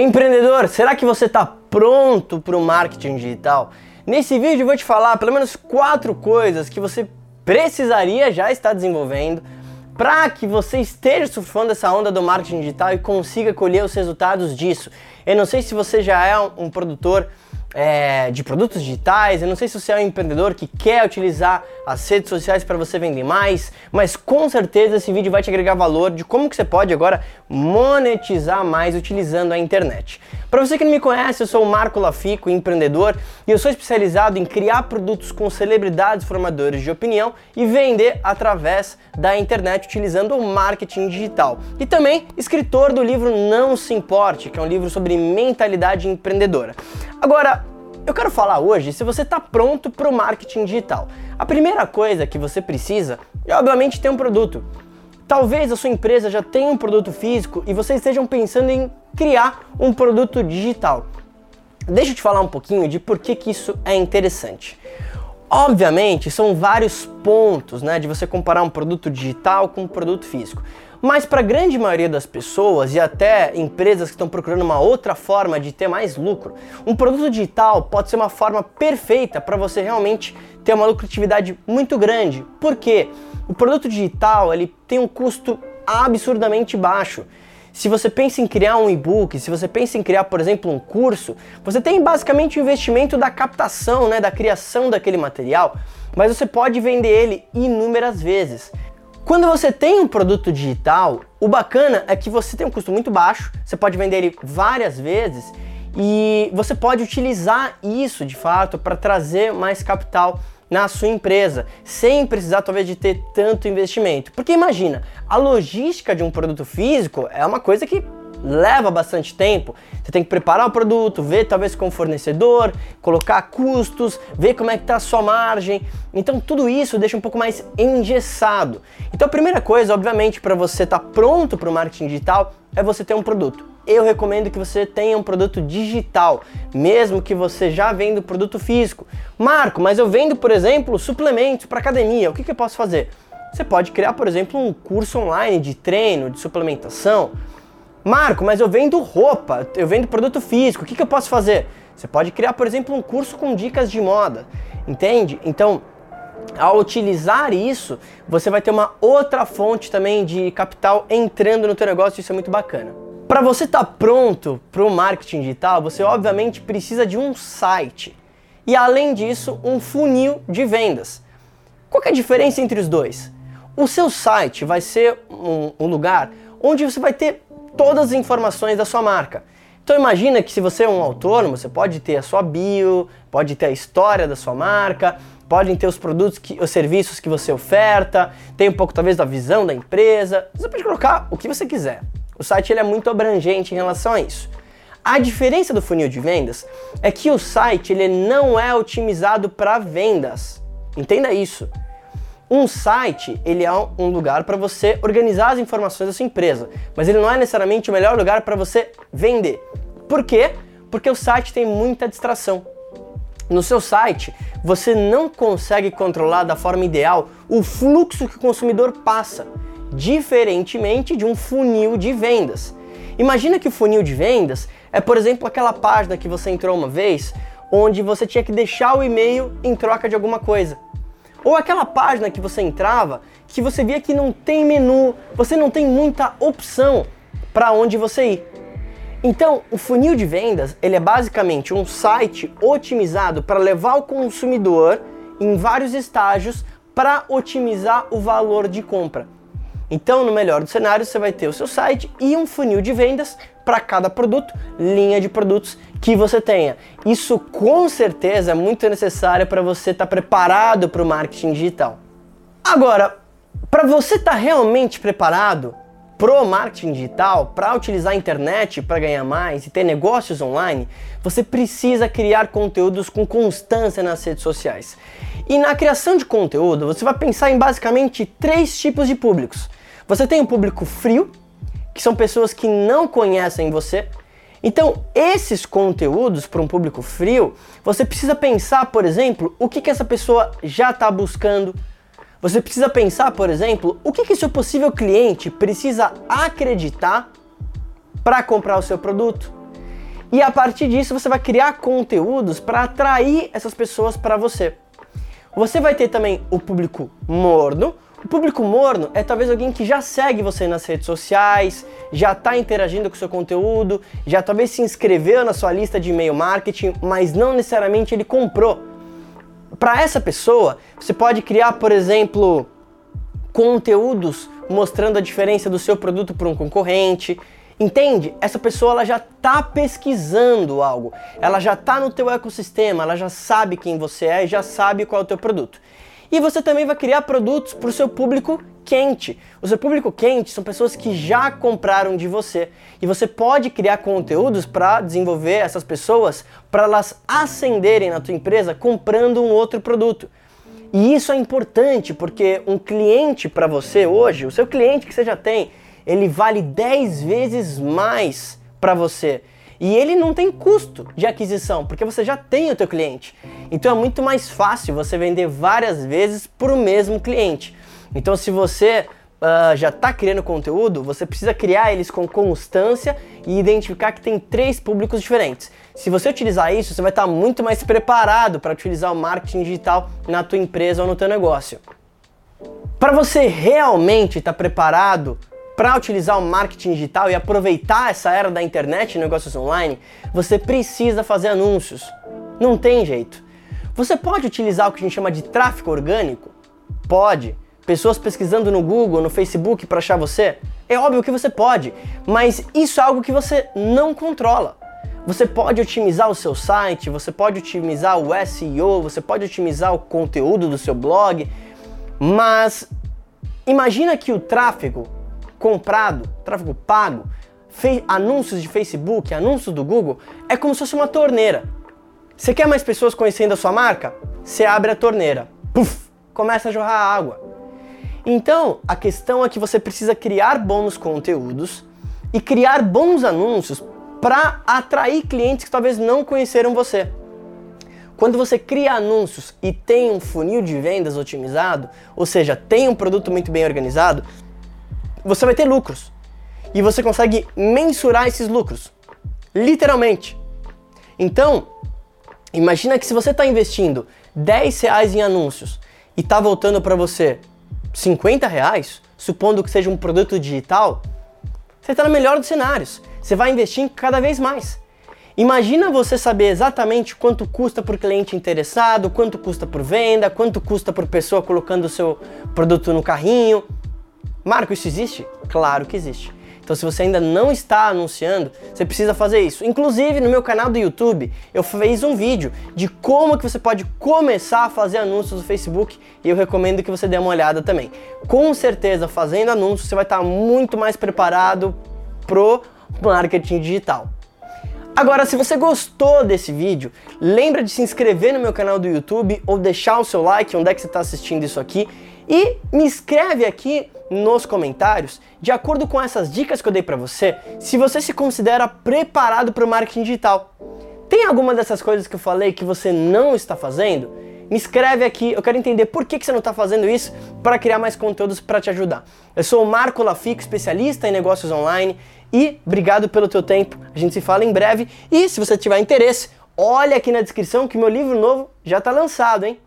Empreendedor, será que você está pronto para o marketing digital? Nesse vídeo eu vou te falar pelo menos quatro coisas que você precisaria já estar desenvolvendo para que você esteja surfando essa onda do marketing digital e consiga colher os resultados disso. Eu não sei se você já é um produtor é, de produtos digitais. Eu não sei se você é um empreendedor que quer utilizar as redes sociais para você vender mais, mas com certeza esse vídeo vai te agregar valor de como que você pode agora monetizar mais utilizando a internet. Para você que não me conhece, eu sou o Marco Lafico, empreendedor, e eu sou especializado em criar produtos com celebridades formadores de opinião e vender através da internet utilizando o marketing digital. E também escritor do livro Não Se Importe, que é um livro sobre mentalidade empreendedora. Agora, eu quero falar hoje se você está pronto para o marketing digital. A primeira coisa que você precisa é, obviamente, ter um produto. Talvez a sua empresa já tenha um produto físico e vocês estejam pensando em criar um produto digital. Deixa eu te falar um pouquinho de por que, que isso é interessante. Obviamente, são vários pontos né, de você comparar um produto digital com um produto físico. Mas para a grande maioria das pessoas e até empresas que estão procurando uma outra forma de ter mais lucro, um produto digital pode ser uma forma perfeita para você realmente ter uma lucratividade muito grande. Por quê? O produto digital ele tem um custo absurdamente baixo. Se você pensa em criar um e-book, se você pensa em criar, por exemplo, um curso, você tem basicamente o investimento da captação, né, da criação daquele material, mas você pode vender ele inúmeras vezes. Quando você tem um produto digital, o bacana é que você tem um custo muito baixo, você pode vender ele várias vezes e você pode utilizar isso de fato para trazer mais capital na sua empresa, sem precisar talvez de ter tanto investimento. Porque imagina, a logística de um produto físico é uma coisa que leva bastante tempo. Você tem que preparar o produto, ver talvez com o fornecedor, colocar custos, ver como é que está a sua margem. Então tudo isso deixa um pouco mais engessado. Então a primeira coisa, obviamente, para você estar tá pronto para o marketing digital é você ter um produto. Eu recomendo que você tenha um produto digital, mesmo que você já venda produto físico. Marco, mas eu vendo, por exemplo, suplementos para academia. O que, que eu posso fazer? Você pode criar, por exemplo, um curso online de treino, de suplementação. Marco, mas eu vendo roupa, eu vendo produto físico, o que, que eu posso fazer? Você pode criar, por exemplo, um curso com dicas de moda, entende? Então, ao utilizar isso, você vai ter uma outra fonte também de capital entrando no teu negócio, isso é muito bacana. Para você estar tá pronto para o marketing digital, você obviamente precisa de um site e além disso, um funil de vendas. Qual é a diferença entre os dois? O seu site vai ser um, um lugar onde você vai ter todas as informações da sua marca. Então imagina que se você é um autônomo, você pode ter a sua bio, pode ter a história da sua marca, podem ter os produtos, que, os serviços que você oferta, tem um pouco talvez da visão da empresa. Você pode colocar o que você quiser. O site ele é muito abrangente em relação a isso. A diferença do funil de vendas é que o site ele não é otimizado para vendas. Entenda isso. Um site, ele é um lugar para você organizar as informações da sua empresa, mas ele não é necessariamente o melhor lugar para você vender. Por quê? Porque o site tem muita distração. No seu site, você não consegue controlar da forma ideal o fluxo que o consumidor passa, diferentemente de um funil de vendas. Imagina que o funil de vendas é, por exemplo, aquela página que você entrou uma vez, onde você tinha que deixar o e-mail em troca de alguma coisa. Ou aquela página que você entrava que você via que não tem menu, você não tem muita opção para onde você ir. Então, o funil de vendas, ele é basicamente um site otimizado para levar o consumidor em vários estágios para otimizar o valor de compra. Então, no melhor dos cenários, você vai ter o seu site e um funil de vendas para cada produto, linha de produtos que você tenha. Isso com certeza é muito necessário para você estar tá preparado para o marketing digital. Agora, para você estar tá realmente preparado pro marketing digital, para utilizar a internet para ganhar mais e ter negócios online, você precisa criar conteúdos com constância nas redes sociais. E na criação de conteúdo, você vai pensar em basicamente três tipos de públicos. Você tem um público frio, que são pessoas que não conhecem você. Então, esses conteúdos para um público frio, você precisa pensar, por exemplo, o que, que essa pessoa já está buscando. Você precisa pensar, por exemplo, o que, que seu possível cliente precisa acreditar para comprar o seu produto. E a partir disso você vai criar conteúdos para atrair essas pessoas para você. Você vai ter também o público morno. O público morno é talvez alguém que já segue você nas redes sociais, já está interagindo com seu conteúdo, já talvez se inscreveu na sua lista de e-mail marketing, mas não necessariamente ele comprou. Para essa pessoa, você pode criar, por exemplo, conteúdos mostrando a diferença do seu produto para um concorrente. Entende? Essa pessoa ela já está pesquisando algo, ela já está no teu ecossistema, ela já sabe quem você é já sabe qual é o teu produto. E você também vai criar produtos para o seu público quente. O seu público quente são pessoas que já compraram de você. E você pode criar conteúdos para desenvolver essas pessoas, para elas ascenderem na tua empresa comprando um outro produto. E isso é importante porque um cliente para você hoje, o seu cliente que você já tem, ele vale 10 vezes mais para você. E ele não tem custo de aquisição, porque você já tem o teu cliente. Então é muito mais fácil você vender várias vezes para o mesmo cliente. Então se você uh, já está criando conteúdo, você precisa criar eles com constância e identificar que tem três públicos diferentes. Se você utilizar isso, você vai estar tá muito mais preparado para utilizar o marketing digital na tua empresa ou no teu negócio. Para você realmente estar tá preparado para utilizar o marketing digital e aproveitar essa era da internet e negócios online, você precisa fazer anúncios. Não tem jeito. Você pode utilizar o que a gente chama de tráfego orgânico? Pode. Pessoas pesquisando no Google, no Facebook para achar você? É óbvio que você pode, mas isso é algo que você não controla. Você pode otimizar o seu site, você pode otimizar o SEO, você pode otimizar o conteúdo do seu blog, mas imagina que o tráfego comprado, tráfego pago, anúncios de Facebook, anúncios do Google, é como se fosse uma torneira. Você quer mais pessoas conhecendo a sua marca? Você abre a torneira. Puf, começa a jorrar água. Então, a questão é que você precisa criar bons conteúdos e criar bons anúncios para atrair clientes que talvez não conheceram você. Quando você cria anúncios e tem um funil de vendas otimizado, ou seja, tem um produto muito bem organizado, você vai ter lucros. E você consegue mensurar esses lucros. Literalmente. Então, imagina que se você está investindo 10 reais em anúncios e está voltando para você 50 reais, supondo que seja um produto digital, você está no melhor dos cenários. Você vai investir cada vez mais. Imagina você saber exatamente quanto custa por cliente interessado, quanto custa por venda, quanto custa por pessoa colocando o seu produto no carrinho. Marco, isso existe? Claro que existe. Então, se você ainda não está anunciando, você precisa fazer isso. Inclusive, no meu canal do YouTube, eu fiz um vídeo de como que você pode começar a fazer anúncios no Facebook e eu recomendo que você dê uma olhada também. Com certeza, fazendo anúncios, você vai estar muito mais preparado pro marketing digital. Agora, se você gostou desse vídeo, lembra de se inscrever no meu canal do YouTube ou deixar o seu like onde é que você está assistindo isso aqui e me escreve aqui nos comentários, de acordo com essas dicas que eu dei para você, se você se considera preparado para o marketing digital. Tem alguma dessas coisas que eu falei que você não está fazendo? Me escreve aqui, eu quero entender por que, você não está fazendo isso para criar mais conteúdos para te ajudar. Eu sou o Marco Lafico, especialista em negócios online e obrigado pelo teu tempo. A gente se fala em breve e se você tiver interesse, olha aqui na descrição que meu livro novo já está lançado, hein?